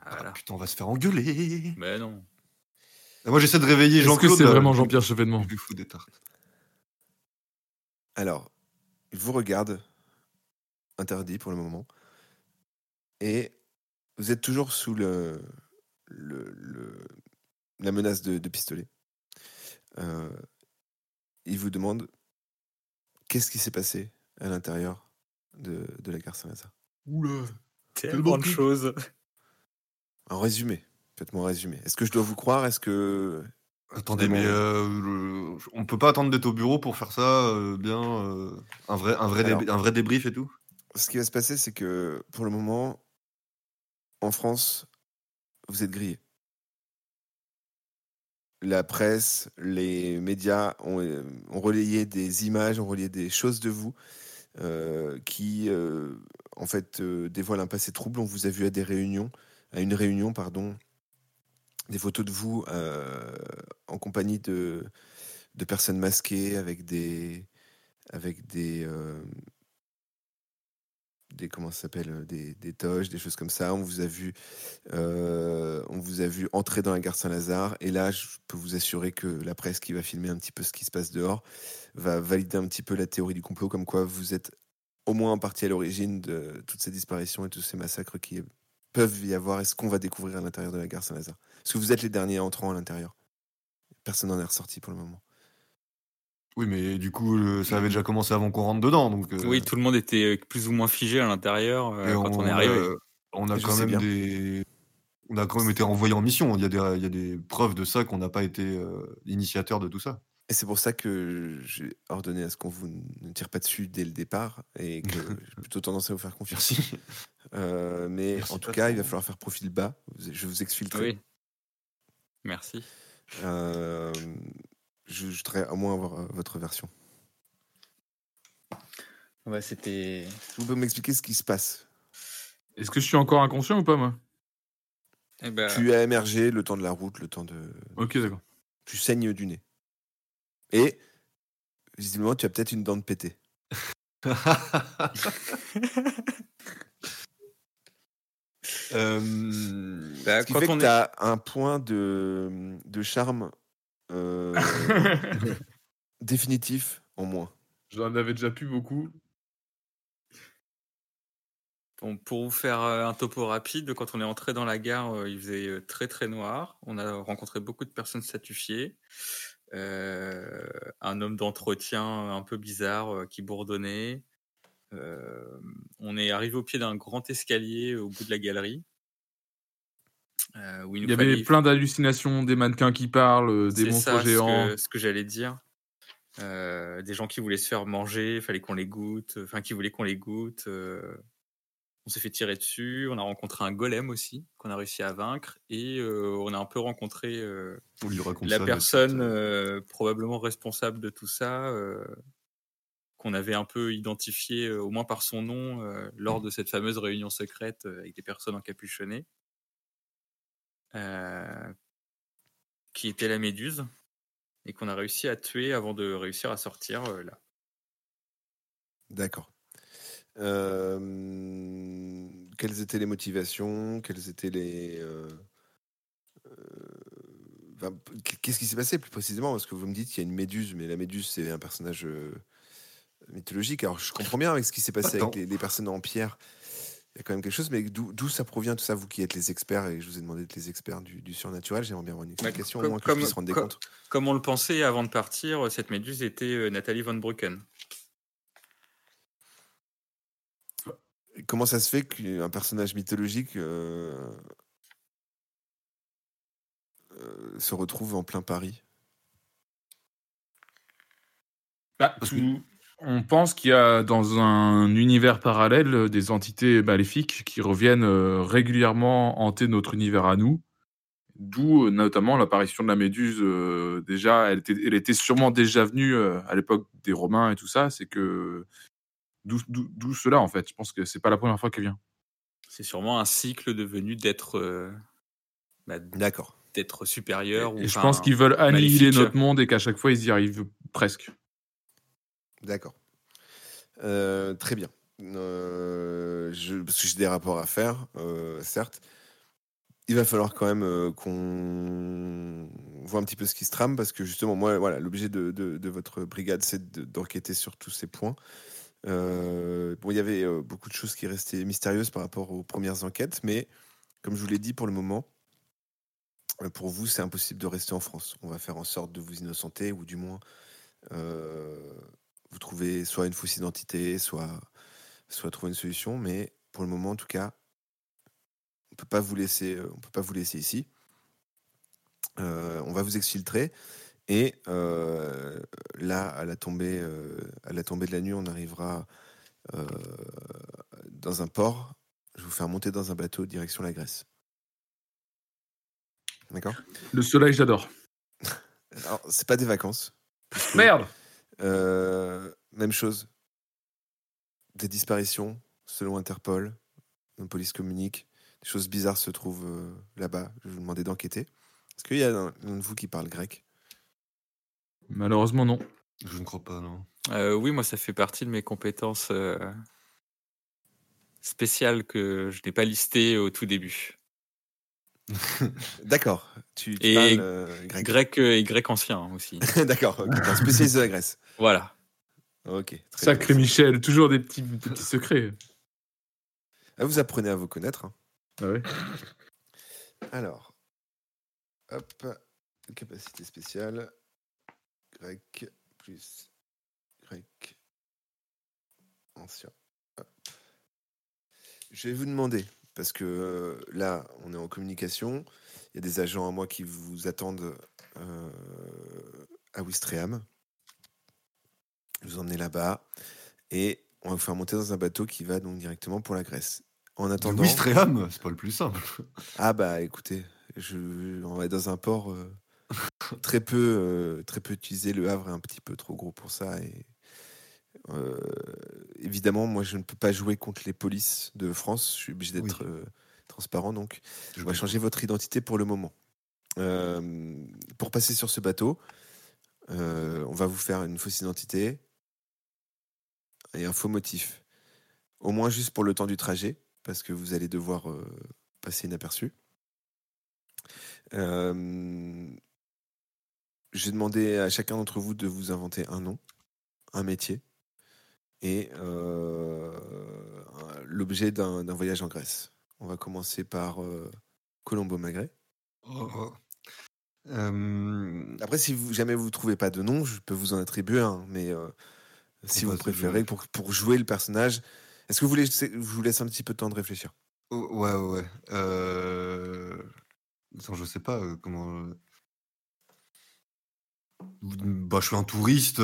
Ah, voilà.
Putain, on va se faire engueuler.
Mais non.
Et moi, j'essaie de réveiller
Est-ce
Jean-Claude.
que c'est vraiment Jean-Pierre Chevènement
Je lui fous des tartes.
Alors il vous regarde interdit pour le moment. Et vous êtes toujours sous le, le, le- la menace de, de pistolet. Euh, il vous demande qu'est-ce qui s'est passé à l'intérieur de, de la gare Saint-Lazare?
Oula.
Tellement de choses.
En résumé, faites-moi un résumé. Est-ce que je dois vous croire? Est-ce que
Attendez, mais euh, le- on peut pas attendre d'être au bureau pour faire ça euh, bien euh, un vrai un vrai
Alors.
un vrai débrief et tout?
ce qui va se passer, c'est que pour le moment, en France, vous êtes grillés. La presse, les médias ont, euh, ont relayé des images, ont relayé des choses de vous qui, en fait, dévoilent un passé trouble. On vous a vu à des réunions, à une réunion, pardon, des photos de vous euh, en compagnie de, personnes masquées avec des, avec des, euh, comment s'appelle euh, des, des toges, des choses comme ça. On vous a vu, on vous a vu entrer dans la gare Saint-Lazare. Et là, je peux vous assurer que la presse qui va filmer un petit peu ce qui se passe dehors va valider un petit peu la théorie du complot, comme quoi vous êtes au moins en partie à l'origine de toutes ces disparitions et tous ces massacres qui peuvent y avoir et ce qu'on va découvrir à l'intérieur de la gare Saint-Lazare. Parce que vous êtes les derniers entrants à l'intérieur. Personne n'en est ressorti pour le moment.
Oui, mais du coup, le- ça avait déjà commencé avant qu'on rentre dedans, donc. euh,
Oui, tout le monde était euh, plus ou moins figé à l'intérieur euh,
et
quand on, est arrivé.
a- on a
Je
quand même
bien.
des. On a quand même été envoyé en mission. Il y a des, il y a des preuves de ça qu'on n'a pas été euh, initiateur de tout ça.
Et c'est pour ça que j'ai ordonné à ce qu'on vous ne tire pas dessus dès le départ et que j'ai plutôt tendance à vous faire confiance.
Merci.
Euh, mais
Merci,
en tout cas, il va falloir faire profil bas. Je vous exfiltrerai.
Oui. Merci.
Euh, je, je voudrais au moins avoir euh, votre version.
Ouais, c'était.
Vous pouvez m'expliquer ce qui se passe?
Est-ce que je suis encore inconscient ou pas, moi?
Eh ben,
Tu as émergé le temps de la route, le temps de.
Ok, d'accord.
Tu saignes du nez. Et visiblement, tu as peut-être une dent de pété.
Euh,
bah,
Ce qui
quand
fait
on
que
est-
as un point de, de charme euh, définitif en moins.
J'en avais déjà plus beaucoup.
Bon, pour vous faire euh, un topo rapide, quand on est entré dans la gare, il faisait très très noir. On a rencontré beaucoup de personnes statufiées. Euh, un homme d'entretien un peu bizarre qui bourdonnait. Euh, on est arrivé au pied d'un grand escalier au bout de la galerie. euh, où il
y avait
fallait-
plein d'hallucinations, des mannequins qui parlent, euh, des monstres
ça, ce
géants.
que, ce que j'allais dire. Euh, des gens qui voulaient se faire manger, fallait qu'on les goûte, enfin qui voulaient qu'on les goûte. euh, on s'est fait tirer dessus. On a rencontré un golem aussi qu'on a réussi à vaincre et euh, on a un peu rencontré euh,
on lui raconte
la
ça,
personne euh, probablement responsable de tout ça, euh, qu'on avait un peu identifié euh, au moins par son nom euh, lors de cette fameuse réunion secrète euh, avec des personnes encapuchonnées, qui était la méduse et qu'on a réussi à tuer avant de réussir à sortir là.
D'accord. Euh, quelles étaient les motivations? Quelles étaient les. euh, euh, Qu'est-ce qui s'est passé plus précisément? Parce que vous me dites qu'il y a une méduse, mais la méduse, c'est un personnage mythologique. Alors, je comprends bien avec ce qui s'est passé
Attends.
avec les, les personnes en pierre. Il y a quand même quelque chose, mais d'où ça provient tout ça, vous qui êtes les experts, et je vous ai demandé d'être les experts du, du surnaturel, j'aimerais bien avoir une explication, au
comme-
moins que
comme-
je puisse rendre des
comme-
comptes.
Comme on le pensait avant de partir, cette méduse était euh, Nathalie von Brucken.
Comment ça se fait qu'un personnage mythologique euh, euh, se retrouve en plein Paris?
Bah,
Parce que-
tout- On pense qu'il y a dans un univers parallèle des entités maléfiques qui reviennent euh, régulièrement hanter notre univers à nous. D'où euh, notamment l'apparition de la Méduse. euh, déjà, elle était, elle était sûrement déjà venue euh, à l'époque des Romains et tout ça. C'est que d'où cela en fait? Je pense que c'est pas la première fois qu'elle vient.
C'est sûrement un cycle devenu d'être euh, bah,
D'accord.
d'être supérieur. ou,
Et je pense qu'ils veulent annihiler
maléfique.
notre monde et qu'à chaque fois ils y arrivent presque.
D'accord. Euh, très bien. Euh, parce que j'ai des rapports à faire, euh, certes. Il va falloir quand même qu'on voit un petit peu ce qui se trame, parce que justement, moi, voilà, l'objet de, votre brigade, c'est de- d'enquêter sur tous ces points. Bon, il y avait beaucoup de choses qui restaient mystérieuses par rapport aux premières enquêtes, mais comme je vous l'ai dit pour le moment, pour vous, c'est impossible de rester en France. On va faire en sorte de vous innocenter, ou du moins, vous trouver soit une fausse identité, soit, soit trouver une solution. Mais pour le moment, en tout cas, on peut pas vous laisser, euh, on peut pas vous laisser ici. Euh, on va vous exfiltrer. Et euh, là, à la, tombée, euh, à la tombée de la nuit, on arrivera dans un port. Je vais vous faire monter dans un bateau direction la Grèce. D'accord?
Le soleil, j'adore.
Alors, c'est pas des vacances.
Merde
même chose. Des disparitions, selon Interpol. La police communique. Des choses bizarres se trouvent euh, là-bas. Je vais vous demander d'enquêter. Est-ce qu'il y a un, un de vous qui parle grec?
Malheureusement, non.
Je ne crois pas, non.
Euh, oui, moi, ça fait partie de mes compétences euh, spéciales que je n'ai pas listées au tout début.
D'accord. Tu, tu
Et
parles euh, grec.
Grec euh, et grec ancien hein, aussi.
D'accord. spécialiste de la Grèce.
voilà.
Ok. très
Sacré
bien.
Michel, toujours des petits, des petits secrets.
Ah, vous apprenez à vous connaître. hein.
Ah ouais.
Alors, hop, capacité spéciale, grec plus grec ancien. Hop. Je vais vous demander, parce que euh, là, on est en communication, y a des agents à moi qui vous attendent euh, à Ouistreham. Je vous emmenez là-bas et on va vous faire monter dans un bateau qui va donc directement pour la Grèce. En attendant,
Ouistreham, c'est pas le plus simple.
ah bah écoutez, je, on va être dans un port euh, très peu euh, très peu utilisé. Le Havre est un petit peu trop gros pour ça et euh, évidemment moi je ne peux pas jouer contre les polices de France. Je suis obligé d'être euh, transparent donc
Je
on va changer votre identité pour le moment. Euh, pour passer sur ce bateau, euh, on va vous faire une fausse identité et un faux motif. Au moins juste pour le temps du trajet, parce que vous allez devoir euh, passer inaperçu. J'ai demandé à chacun d'entre vous de vous inventer un nom, un métier et l'objet d'un voyage en Grèce. On va commencer par euh, Colombo Magret.
Oh, oh. Euh,
Après, si vous, jamais vous trouvez pas de nom, je peux vous en attribuer un. Mais euh, si vous préférez, pour, pour jouer le personnage, est-ce que vous voulez, je vous laisse un petit peu de temps de réfléchir?
Oh, ouais, ouais. Attends, je sais pas comment. Bah, je suis un touriste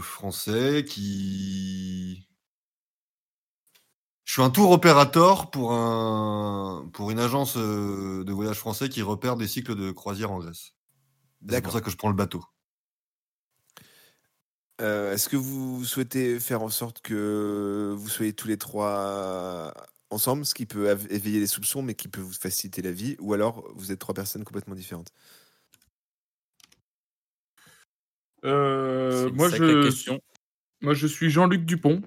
français qui. Je suis un tour opérateur pour, un... pour une agence euh, de voyage français qui repère des cycles de croisière en Grèce. C'est pour ça que je prends le bateau.
Euh, Est-ce que vous souhaitez faire en sorte que vous soyez tous les trois ensemble, ce qui peut éveiller les soupçons, mais qui peut vous faciliter la vie, ou alors vous êtes trois personnes complètement différentes?
Euh, moi, je,
question.
moi, je suis Jean-Luc Dupont.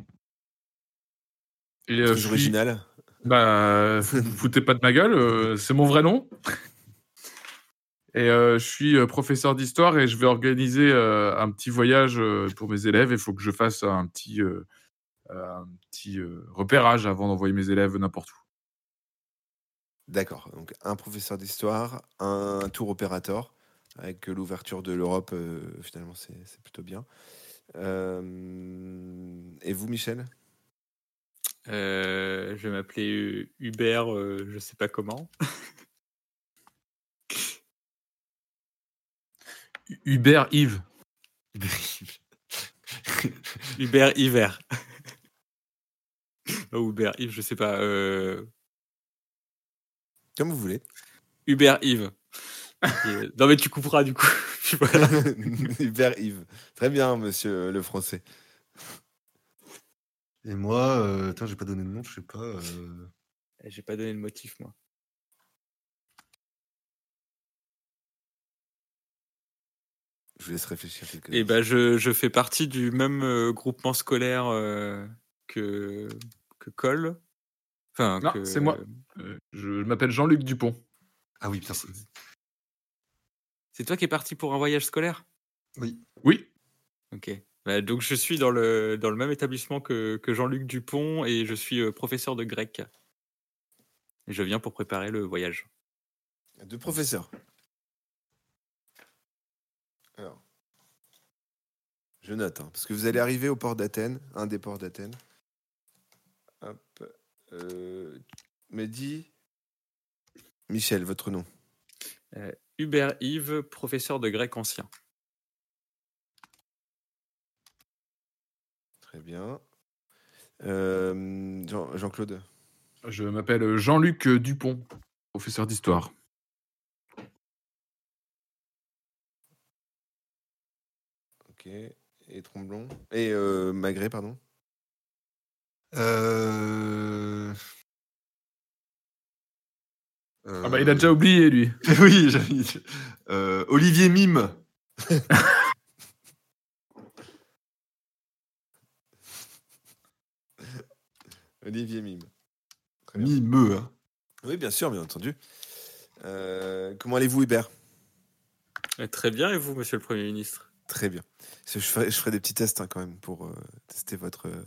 Et euh, suis-
original.
Bah, vous vous foutez pas de ma gueule, euh, c'est mon vrai nom. Et euh, je suis euh, professeur d'histoire et je vais organiser euh, un petit voyage euh, pour mes élèves. Il faut que je fasse un petit, euh, euh, un petit euh, repérage avant d'envoyer mes élèves n'importe où.
D'accord. Donc un professeur d'histoire, un tour opérateur avec l'ouverture de l'Europe. euh, finalement, c'est plutôt bien. Euh, et vous, Michel?
Euh, je vais m'appeler Hubert, euh, je sais pas comment.
Hubert Yves.
Hubert Hiver. Oh, Hubert Yves, je sais pas. euh,
Comme vous voulez.
Hubert Yves. Et, non mais tu couperas du coup. Voilà.
Hubert Yves. Très bien, monsieur le français.
Et moi, euh, attends, j'ai pas donné de nom, je sais pas. euh,
J'ai pas donné le motif moi.
Je vous laisse réfléchir quelques
Et ben je, je fais partie du même euh, groupement scolaire euh, que que Cole. Enfin
Non,
que
c'est moi. Euh, je m'appelle Jean-Luc Dupont.
Ah oui, putain. c'est-
C'est toi qui es parti pour un voyage scolaire?
Oui.
Oui.
Ok. Bah, donc je suis dans le, dans le même établissement que, que Jean-Luc Dupont et je suis euh, professeur de grec. Et je viens pour préparer le voyage.
Deux professeurs. Alors, je note, hein, parce que vous allez arriver au port d'Athènes, un des ports d'Athènes. Hop. Euh, Mehdi. Michel, votre nom.
Euh, Hubert Yves, professeur de grec ancien.
Très bien. Euh, Jean- Jean-Claude.
Je m'appelle Jean-Luc Dupont, professeur d'histoire.
Ok. Et Tromblon? Et euh, Magré, pardon?
Euh...
Ah bah il a déjà oublié lui.
oui, j'avais. Euh, Olivier Mime.
Olivier Mime.
Mimeux. Hein.
Oui, bien sûr, bien entendu. Euh, comment allez-vous, Hubert?
Euh, Très bien, et vous, monsieur le Premier ministre?
Très bien. Je ferai, je ferai des petits tests hein, quand même pour euh, tester votre, euh,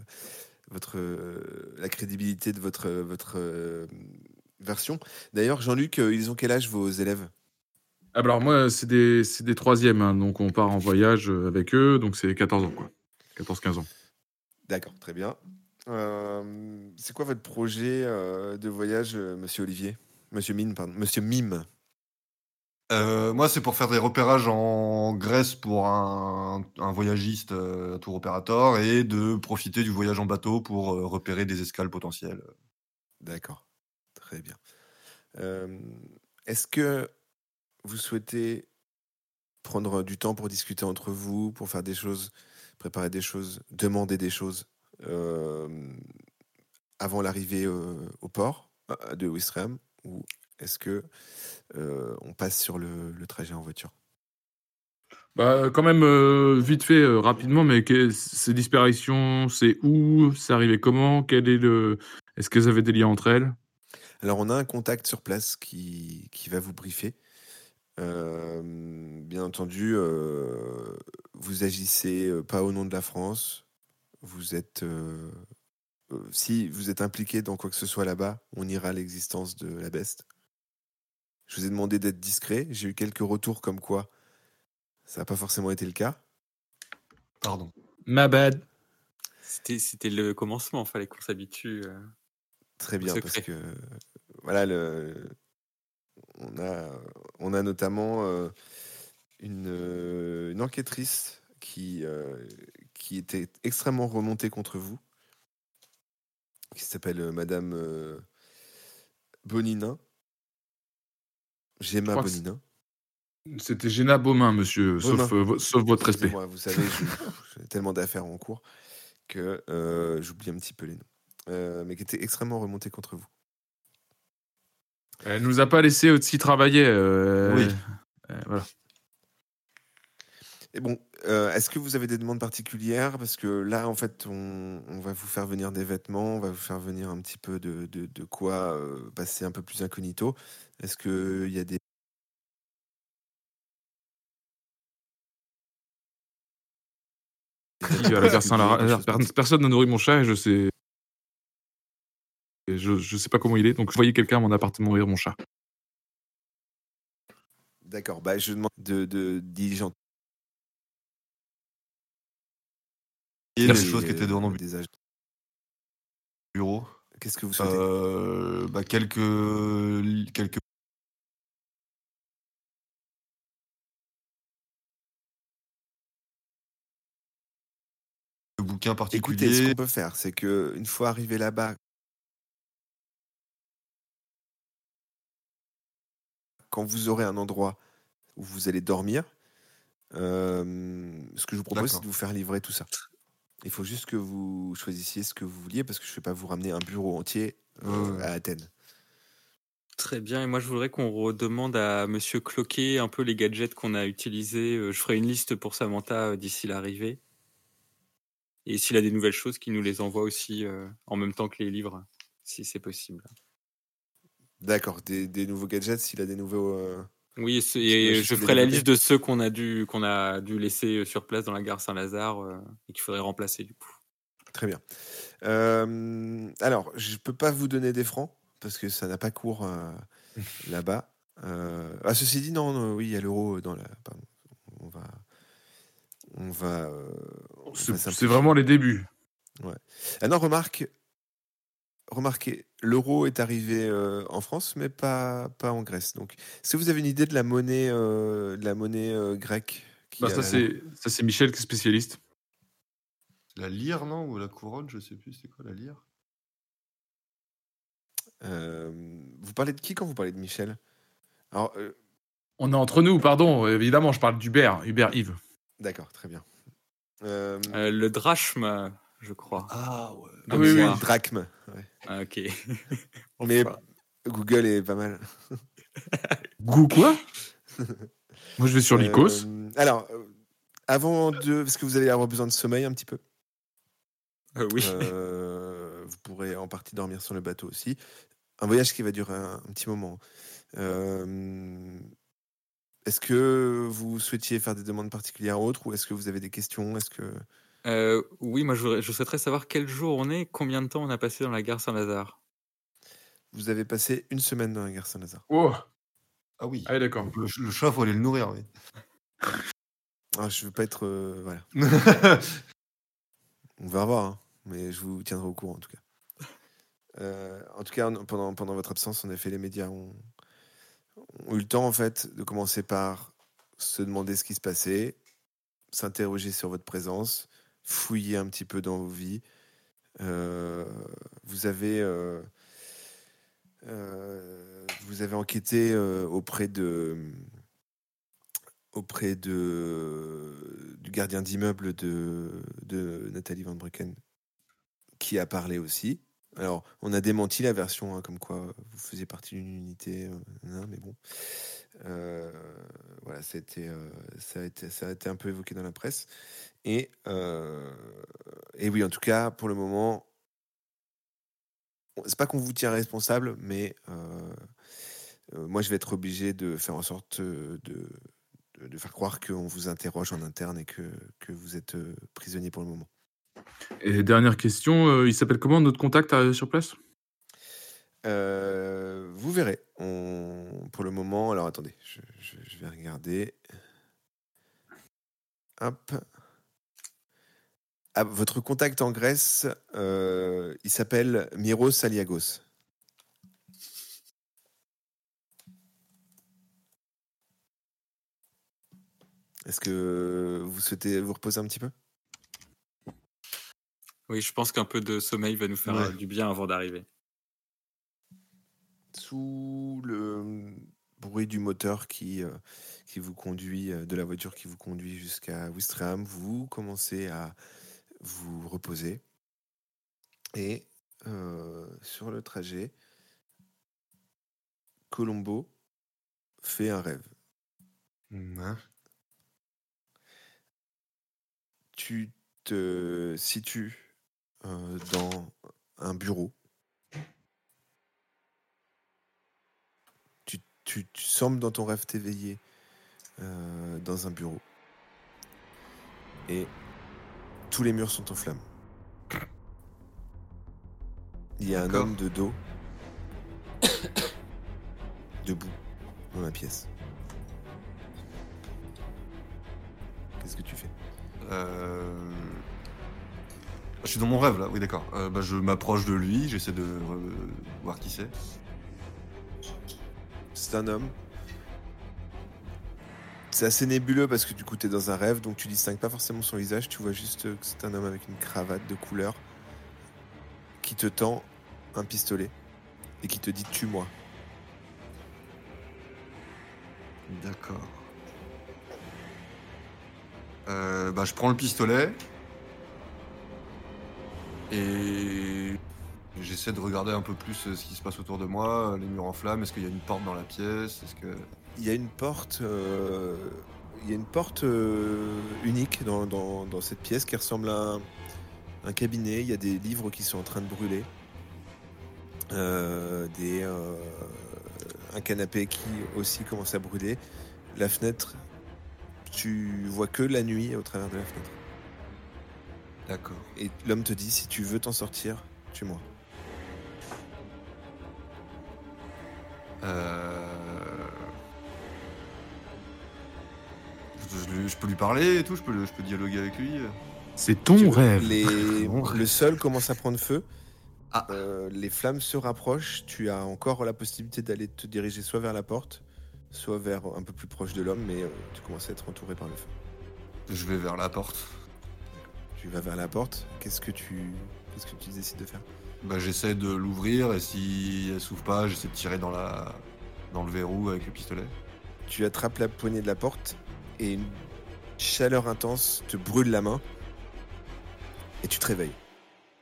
votre, euh, la crédibilité de votre, votre euh, version. D'ailleurs, Jean-Luc, ils ont quel âge vos élèves?
Ah bah alors moi c'est des, c'est des troisièmes, hein, donc on part en voyage avec eux, donc c'est 14 ans quoi. 14-15 ans.
D'accord, très bien. Euh, c'est quoi votre projet euh, de voyage, euh, monsieur Olivier? Monsieur Mine, pardon. Monsieur Mime.
Moi, c'est pour faire des repérages en Grèce pour un, un voyagiste euh, tour opérateur et de profiter du voyage en bateau pour repérer des escales potentielles.
D'accord, très bien. Est-ce que vous souhaitez prendre du temps pour discuter entre vous, pour faire des choses, préparer des choses, demander des choses? Avant l'arrivée euh, au port euh, de Ouistreham ou est-ce que euh, on passe sur le, le trajet en voiture?
Bah quand même euh, vite fait euh, rapidement, mais que- ces disparitions, c'est où, c'est arrivé comment, quel est le, est-ce qu'elles avaient des liens entre elles?
Alors, on a un contact sur place qui, qui va vous briefer. Euh, bien entendu, euh, vous agissez euh, pas au nom de la France. Vous êtes, euh, euh, si vous êtes impliqué dans quoi que ce soit là-bas, on ira à l'existence de la beste. Je vous ai demandé d'être discret. J'ai eu quelques retours comme quoi ça n'a pas forcément été le cas.
Pardon.
Ma bad.
C'était le commencement, fallait qu'on s'habitue. euh.
Très bien, parce que voilà, le, on, a, on a notamment euh, une, une enquêtrice qui, euh, qui était extrêmement remontée contre vous, qui s'appelle euh, Madame euh, Boninin. Gemma Boninin.
C'était Géna Beaumain, monsieur, sauf, euh, sauf votre respect.
Vous savez, j'ai tellement d'affaires en cours que euh, j'oublie un petit peu les noms. Euh, mais qui était extrêmement remontée contre vous.
Elle nous a pas laissé aussi travailler.
Oui.
voilà.
Et bon, euh, est-ce que vous avez des demandes particulières? Parce que là, en fait, on, on va vous faire venir des vêtements, on va vous faire venir un petit peu de, de, de quoi euh, passer un peu plus incognito. Est-ce qu'il y a des...
Qui, la personne, la- n'a nourri mon chat et je sais. et je, je sais pas comment il est, donc je voyais quelqu'un à mon appartement nourrir mon chat.
D'accord, bah, je demande de, de diligenter
les choses qui étaient dans le
des agents.
bureau.
Qu'est-ce que vous souhaitez?
Euh, bah, quelques, quelques bouquins
Écoutez, ce
particuliers.
qu'on peut faire, c'est que une fois arrivé là-bas, quand vous aurez un endroit où vous allez dormir, euh, ce que je vous propose, c'est de vous faire livrer tout ça. Il faut juste que vous choisissiez ce que vous vouliez, parce que je ne vais pas vous ramener un bureau entier euh, à Athènes.
Très bien, et moi je voudrais qu'on redemande à Monsieur Cloquet un peu les gadgets qu'on a utilisés. Euh, Je ferai une liste pour Samantha euh, d'ici l'arrivée. Et s'il a des nouvelles choses, qu'il nous les envoie aussi euh, en même temps que les livres, si c'est possible.
D'accord, des, des nouveaux gadgets, s'il a des nouveaux... euh,
Oui, et
je
ferai la liste de ceux qu'on a dû qu'on a dû laisser sur place dans la gare Saint-Lazare euh, et qu'il faudrait remplacer du coup.
Très bien. Euh, alors, je peux pas vous donner des francs parce que ça n'a pas cours euh, là-bas. Euh, ah, ceci dit, non, non, oui, il y a l'euro dans la. Pardon. On va. On va. euh,
C'est vraiment les débuts.
Ah non, remarque. Remarquez, l'euro est arrivé euh, en France, mais pas, pas en Grèce. Donc, est-ce que vous avez une idée de la monnaie, euh, de la monnaie euh, grecque qui
Bah,
a
ça, c'est ça, c'est Michel qui est spécialiste.
La lyre, non Ou la couronne, je sais plus, c'est quoi la lyre?
Euh, Vous parlez de qui quand vous parlez de Michel? Alors, euh,
On est entre nous, pardon. Évidemment, je parle d'Hubert, Hubert Yves.
d'accord, très bien. Euh,
Euh, le drachme, je crois.
Ah ouais.
Ah oui, oui.
Drachme. ouais.
Ah, ok.
Mais Google est pas mal.
Goût quoi? Moi, je vais sur l'Icos.
Euh, alors, euh, avant de. Parce que vous allez avoir besoin de sommeil un petit peu.
euh, oui.
Euh, vous pourrez en partie dormir sur le bateau aussi. Un voyage qui va durer un, un petit moment. Euh, est-ce que vous souhaitiez faire des demandes particulières autres ou est-ce que vous avez des questions? Est-ce que
Euh, oui, moi je, voudrais- je souhaiterais savoir quel jour on est, combien de temps on a passé dans la gare Saint-Lazare.
vous avez passé une semaine dans la gare Saint-Lazare
Oh,
Ah oui.
ah oui, d'accord.
Le, le chat, faut aller le nourrir, oui.
ah, Je veux pas être. euh, voilà. On va voir, hein, mais je vous tiendrai au courant en tout cas. Euh, en tout cas, pendant, pendant votre absence, en effet, les médias ont, ont eu le temps en fait de commencer par se demander ce qui se passait, s'interroger sur votre présence, fouiller un petit peu dans vos vies. Euh, vous avez euh, euh, vous avez enquêté auprès de auprès de du gardien d'immeuble de, de Nathalie Van Brucken qui a parlé aussi. Alors, on a démenti la version hein, comme quoi vous faisiez partie d'une unité, euh, nan, mais bon. Euh, voilà, ça a, été, euh, un peu évoqué dans la presse. Et, euh, oui, en tout cas, pour le moment, c'est pas qu'on vous tient responsable, mais euh, euh, moi, je vais être obligé de faire en sorte euh, de, faire croire qu'on vous interroge en interne et que, vous êtes euh, prisonnier pour le moment.
Et dernière question, euh, il s'appelle comment notre contact sur place?
Euh, vous verrez. Pour le moment, alors attendez, je, vais regarder. Hop. Ah, votre contact en Grèce, euh, il s'appelle Miros Saliagos. Est-ce que vous souhaitez vous reposer un petit peu?
Oui, je pense qu'un peu de sommeil va nous faire
Ouais.
euh, du bien avant d'arriver.
sous le bruit du moteur qui, euh, qui vous conduit, euh, de la voiture qui vous conduit jusqu'à Ouistreham, vous commencez à vous reposer. Et euh, sur le trajet, Colombo fait un rêve.
Hein
Tu te situes euh, dans un bureau. Tu, tu, tu sembles dans ton rêve t'éveiller euh, dans un bureau. Et tous les murs sont en flammes. Il y a un homme de dos debout dans la pièce. Qu'est-ce que tu fais?
Euh, Je suis dans mon rêve là, oui d'accord. Euh, bah, je m'approche de lui, j'essaie de euh, voir qui c'est.
C'est un homme. C'est assez nébuleux parce que du coup, tu es dans un rêve, donc tu distingues pas forcément son visage. Tu vois juste que c'est un homme avec une cravate de couleur qui te tend un pistolet et qui te dit tue-moi.
D'accord. Euh, bah, je prends le pistolet et j'essaie de regarder un peu plus euh, ce qui se passe autour de moi, les murs en flammes, est-ce qu'il y a une porte dans la pièce, est-ce que
Il y a une porte, euh, il y a une porte euh, unique dans, cette pièce qui ressemble à un, cabinet. Il y a des livres qui sont en train de brûler, Euh, euh, un canapé qui aussi commence à brûler. La fenêtre, tu vois que la nuit au travers de la fenêtre.
D'accord.
Et l'homme te dit si tu veux t'en sortir, tue-moi.
Euh... Je, je lui- je peux lui parler et tout, je peux, je peux dialoguer avec lui.
C'est ton
Tu-
rêve.
Les-
Mon
le sol commence à prendre feu.
Ah.
Euh, les flammes se rapprochent. Tu as encore la possibilité d'aller te diriger soit vers la porte, soit vers un peu plus proche de l'homme, mais euh, tu commences à être entouré par le feu.
Je vais vers la porte.
Tu vas vers la porte. Qu'est-ce que tu, qu'est-ce que tu décides de faire?
Bah, j'essaie de l'ouvrir et si elle s'ouvre pas, j'essaie de tirer dans, la... dans le verrou avec le pistolet.
Tu attrapes la poignée de la porte et une chaleur intense te brûle la main et tu te réveilles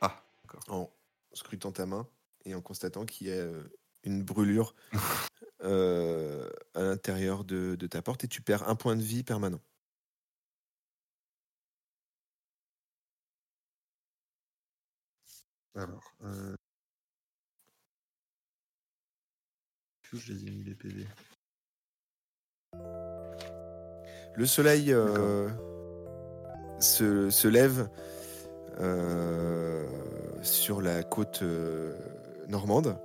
Ah, d'accord.
en scrutant ta main et en constatant qu'il y a euh, une brûlure euh, à l'intérieur de, de ta porte et tu perds un point de vie permanent.
Alors, euh... que je les ai mis les PV
Le soleil euh, se, se lève euh, sur la côte euh, normande.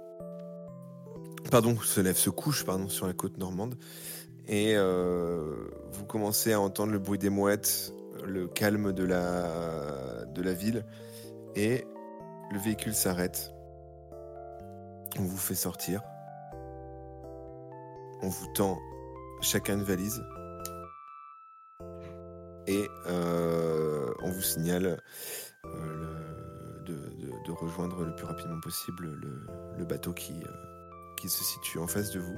Pardon, se lève, se couche pardon, sur la côte normande. Et vous commencez à entendre le bruit des mouettes, le calme de la, de la ville. Et le véhicule s'arrête. On vous fait sortir. On vous tend chacun une valise. Et euh, on vous signale euh, de, rejoindre le plus rapidement possible le, bateau qui, euh, qui se situe en face de vous.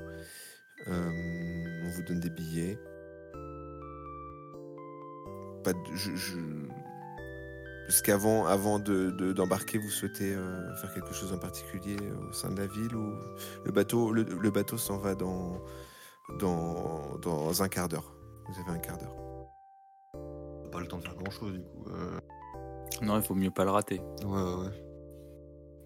On vous donne des billets. Pas de- je- Est-ce qu'avant avant de- de- d'embarquer, vous souhaitez euh, faire quelque chose en particulier au sein de la ville ou le bateau, le, le bateau s'en va dans, dans, dans un quart d'heure. Vous avez un quart d'heure.
Pas le temps de faire grand chose du coup. Euh,
Non, il faut mieux pas le rater.
Ouais, ouais, ouais.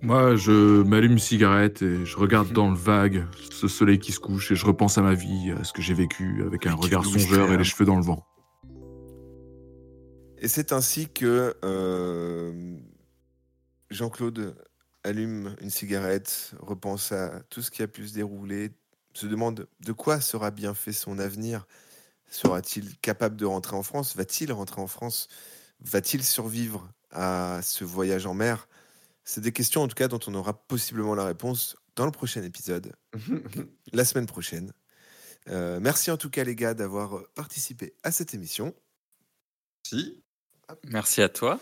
Moi, je m'allume une cigarette et je regarde dans le vague ce soleil qui se couche et je repense à ma vie, à ce que j'ai vécu avec un regard songeur et les cheveux dans le vent.
Et c'est ainsi que euh, Jean-Claude allume une cigarette, repense à tout ce qui a pu se dérouler, se demande de quoi sera bien fait son avenir. Sera-t-il capable de rentrer en France? Va-t-il rentrer en France? Va-t-il survivre à ce voyage en mer? C'est des questions en tout cas dont on aura possiblement la réponse dans le prochain épisode, la semaine prochaine. Euh, merci en tout cas les gars d'avoir participé à cette émission.
si.
Merci à toi.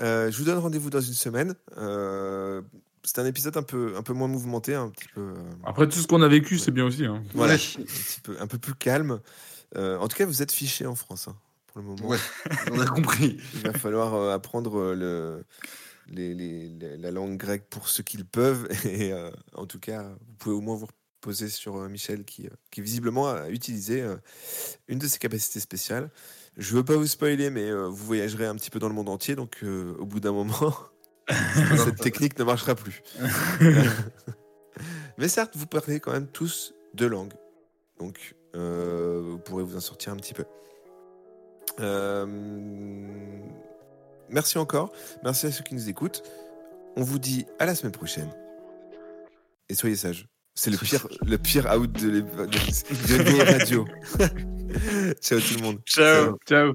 Euh, je vous donne rendez-vous dans une semaine. Euh, c'est un épisode un peu, un peu moins mouvementé, un petit peu, euh,
Après tout ce qu'on a vécu, c'est bien aussi. hein.
voilà, un, petit peu, un peu plus calme. Euh, en tout cas, vous êtes fichés en France hein, pour le moment.
Ouais, on a compris.
Il va falloir euh, apprendre le, les, les- les- la langue grecque pour ceux qui le peuvent. Et euh, en tout cas, vous pouvez au moins vous reposer sur euh, Michel qui, euh, qui visiblement a utilisé euh, une de ses capacités spéciales. Je veux pas vous spoiler, mais euh, vous voyagerez un petit peu dans le monde entier, donc euh, au bout d'un moment, cette technique ne marchera plus. mais certes, vous parlez quand même tous deux langues, donc euh, vous pourrez vous en sortir un petit peu. Merci encore, merci à ceux qui nous écoutent. On vous dit à la semaine prochaine. Et soyez sages. C'est le pire, le pire out de, de, de radio. Ciao tout le monde.
Ciao.
Ciao.